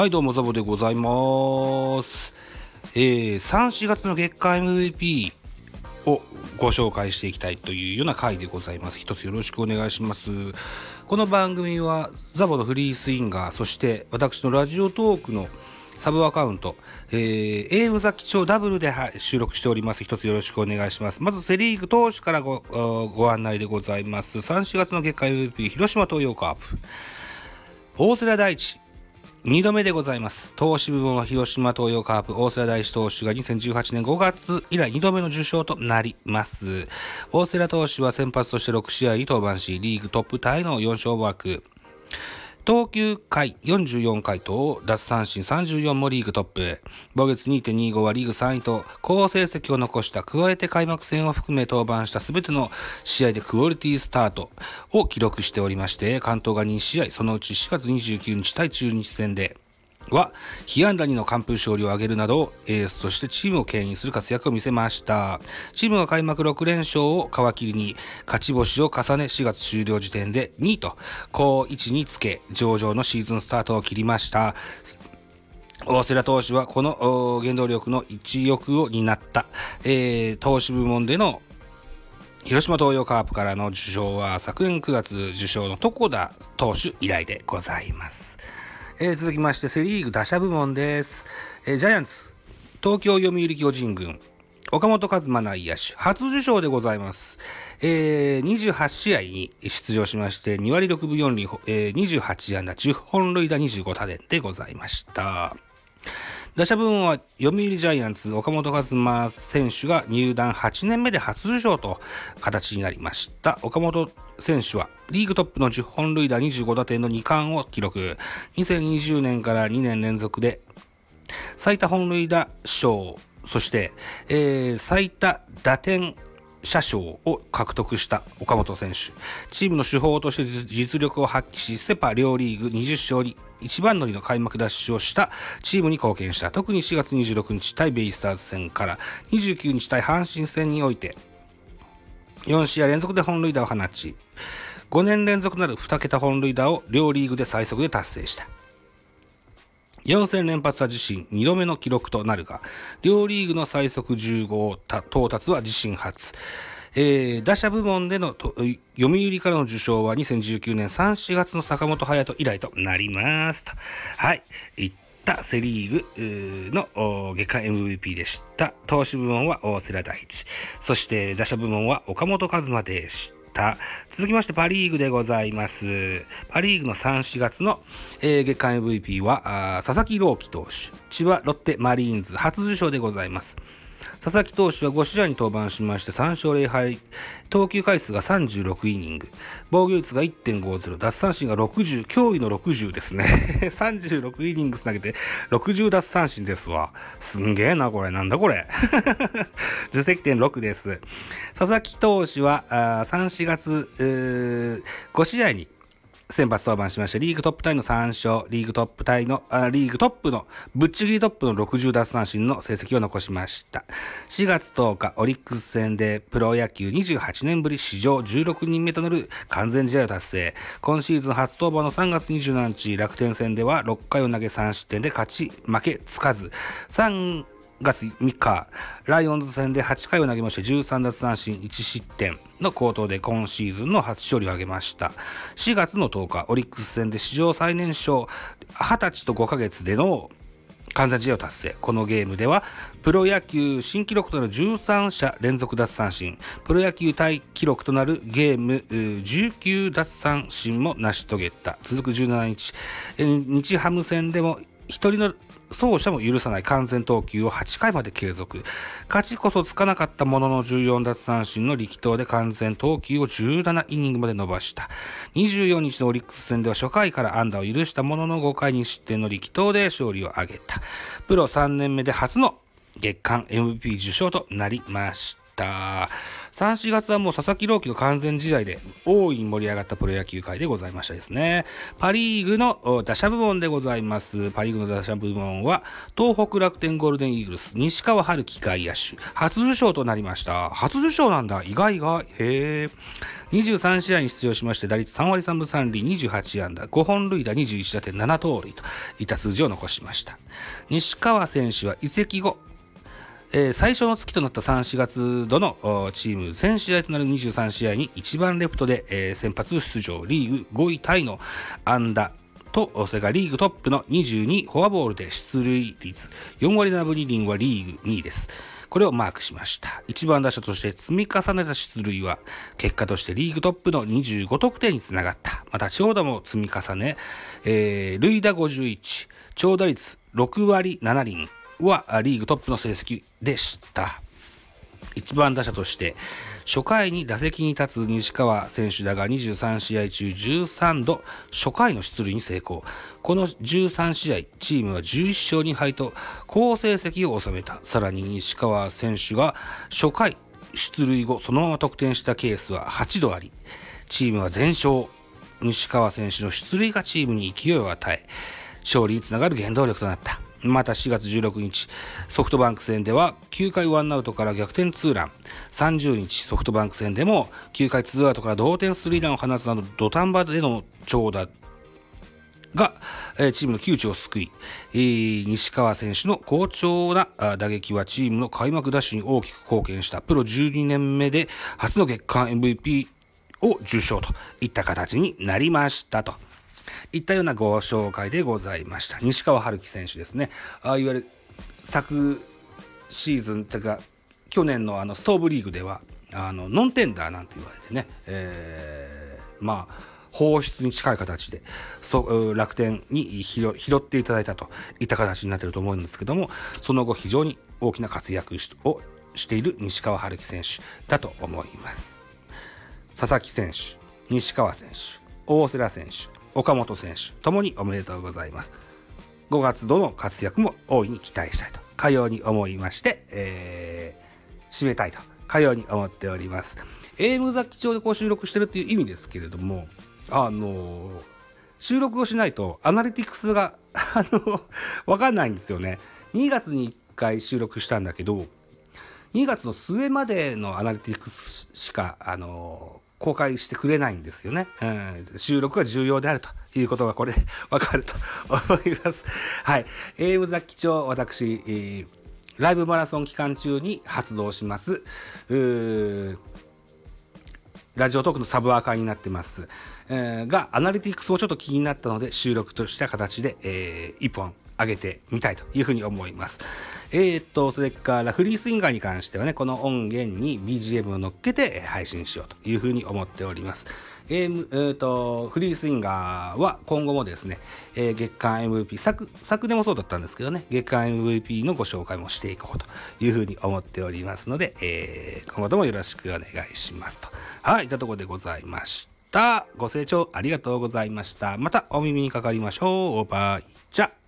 はい、どうもザボでございます。えー、3、4月の月間 MVP をご紹介していきたいというような回でございます。一つよろしくお願いします。この番組はザボのフリースインガー、そして私のラジオトークのサブアカウント、えー、英語崎町ダブルで、はい、収録しております。一つよろしくお願いします。まずセリーグ投手からごご案内でございます。3、4月の月間 MVP、広島東洋カープ。大瀬良大地、2度目でございます。投手部門は広島東洋カープ、大瀬良大志投手が2018年5月以来2度目の受賞となります。大瀬良投手は先発として6試合に登板し、リーグトップタイの4勝枠。投球回44回と奪三振34もリーグトップ。防御率2.25はリーグ3位と好成績を残した。加えて開幕戦を含め登板した全ての試合でクオリティスタートを記録しておりまして、関東が2試合、そのうち4月29日対中日戦で、は、被安打2の完封勝利を挙げるなど、エースとしてチームを牽引する活躍を見せました。チームは開幕6連勝を皮切りに、勝ち星を重ね4月終了時点で2位と、好位置につけ、上々のシーズンスタートを切りました。大瀬良投手はこの原動力の一翼を担った、えー、投手部門での広島東洋カープからの受賞は昨年9月受賞の床田投手以来でございます。えー、続きましてセリーグ打者部門です。えー、ジャイアンツ、東京読売巨人軍、岡本和真内野手、初受賞でございます。えー、28試合に出場しまして、2割6分4厘、えー、28安打、10本塁打25打点でございました。打者部門は読売ジャイアンツ岡本和真選手が入団8年目で初受賞と形になりました。岡本選手はリーグトップの10本塁打25打点の2冠を記録。2020年から2年連続で最多本塁打賞、そして、えー、最多打点車賞を獲得した岡本選手。チームの主砲として実力を発揮し、セパ両リーグ20勝に一番乗りの開幕ダッシュをしたチームに貢献した。特に4月26日対ベイスターズ戦から29日対阪神戦において、4試合連続で本塁打を放ち、5年連続なる2桁本塁打を両リーグで最速で達成した。4戦連発は自身2度目の記録となるが、両リーグの最速15到達は自身初。えー、打者部門での読売からの受賞は2019年3、4月の坂本勇人以来となりますと。はい。いったセリーグの月間 MVP でした。投手部門は大瀬良大地。そして打者部門は岡本和真でした。続きましてパリーグでございます。パリーグの3、4月の、えー、月間 MVP は佐々木朗希投手、千葉ロッテマリーンズ初受賞でございます。佐々木投手は5試合に登板しまして3勝0敗、投球回数が36イニング、防御率が1.50、奪三振が60、驚異の60ですね。36イニング投げて60奪三振ですわ。すんげえな、これ。なんだこれ。受責点6です。佐々木投手は3、4月、5試合に先発登板しまして、リーグトップタイの3勝、リーグトップタイの、あリーグトップの、ぶっちぎりトップの60奪三振の成績を残しました。4月10日、オリックス戦でプロ野球28年ぶり史上16人目となる完全試合を達成。今シーズン初登板の3月27日、楽天戦では6回を投げ3失点で勝ち負けつかず、3月3日、ライオンズ戦で8回を投げまして13奪三振1失点の好投で今シーズンの初勝利を挙げました。4月の10日、オリックス戦で史上最年少20歳と5ヶ月での完全試合を達成。このゲームでは、プロ野球新記録となる13者連続奪三振、プロ野球タイ記録となるゲーム19奪三振も成し遂げた。続く17日、日ハム戦でも一人の走者も許さない完全投球を8回まで継続。勝ちこそつかなかったものの14奪三振の力投で完全投球を17イニングまで伸ばした。24日のオリックス戦では初回から安打を許したものの5回に失点の力投で勝利を挙げた。プロ3年目で初の月間 MVP 受賞となりました。3、4月はもう佐々木朗希の完全試合で大いに盛り上がったプロ野球界でございましたですね。パリーグの打者部門でございます。パリーグの打者部門は、東北楽天ゴールデンイーグルス、西川春樹外野手、初受賞となりました。初受賞なんだ。意外が、へえ。23試合に出場しまして、打率3割3分3厘、28安打、5本塁打、21打点、7盗塁といった数字を残しました。西川選手は移籍後、えー、最初の月となった3、4月度のチーム全試合となる23試合に1番レフトで、えー、先発出場、リーグ5位タイの安打と、それからリーグトップの22フォアボールで出塁率、4割7分2厘はリーグ2位です。これをマークしました。1番打者として積み重ねた出塁は、結果としてリーグトップの25得点につながった。また長打も積み重ね、えー、塁打51、長打率6割7厘、はリーグトップの成績でした。1番打者として初回に打席に立つ西川選手だが23試合中13度初回の出塁に成功。この13試合、チームは11勝2敗と好成績を収めた。さらに西川選手が初回出塁後そのまま得点したケースは8度あり、チームは全勝。西川選手の出塁がチームに勢いを与え、勝利につながる原動力となった。また4月16日、ソフトバンク戦では9回ワンアウトから逆転ツーラン。30日、ソフトバンク戦でも9回ツーアウトから同点スリーランを放つなど土壇場での長打が、えチームの窮地を救い、えー、西川選手の好調な打撃はチームの開幕ダッシュに大きく貢献したプロ12年目で初の月間 MVP を受賞といった形になりましたと。いったようなご紹介でございました。西川春樹選手ですね。あいわゆる昨シーズンというか、去年のあのストーブリーグでは、あのノンテンダーなんて言われてね、えー、まあ、放出に近い形でそ楽天に拾っていただいたといった形になっていると思うんですけどもその後非常に大きな活躍をしている西川春樹選手だと思います佐々木選手西川選手大瀬良選手岡本選手ともにおめでとうございます。5月度の活躍も大いに期待したいと、かように思いまして、えー、締めたいと、かように思っております。AM 雑記帳でこう収録してるっていう意味ですけれども、あのー、収録をしないとアナリティクスが、あの、わかんないんですよね。2月に1回収録したんだけど、2月の末までのアナリティクスしか、あの公開してくれないんですよね。うん、収録が重要であるということがこれで わかると思います。はい。英語雑記帳、私、えー、ライブマラソン期間中に発動します。ラジオトークのサブアーカーになってます。えー、が、アナリティクスもちょっと気になったので、収録とした形で、えー、一本上げてみたいというふうに思います。えー、っと、それからフリースインガーに関してはね、この音源に BGM を乗っけて配信しようというふうに思っております。えー、えー、と、フリースインガーは今後もですね、えー、月間 MVP、昨、昨年もそうだったんですけどね、月間 MVP のご紹介もしていこうというふうに思っておりますので、えー、今後ともよろしくお願いしますと。はい、いたところでございました。ご清聴ありがとうございました。またお耳にかかりましょう。バイチャ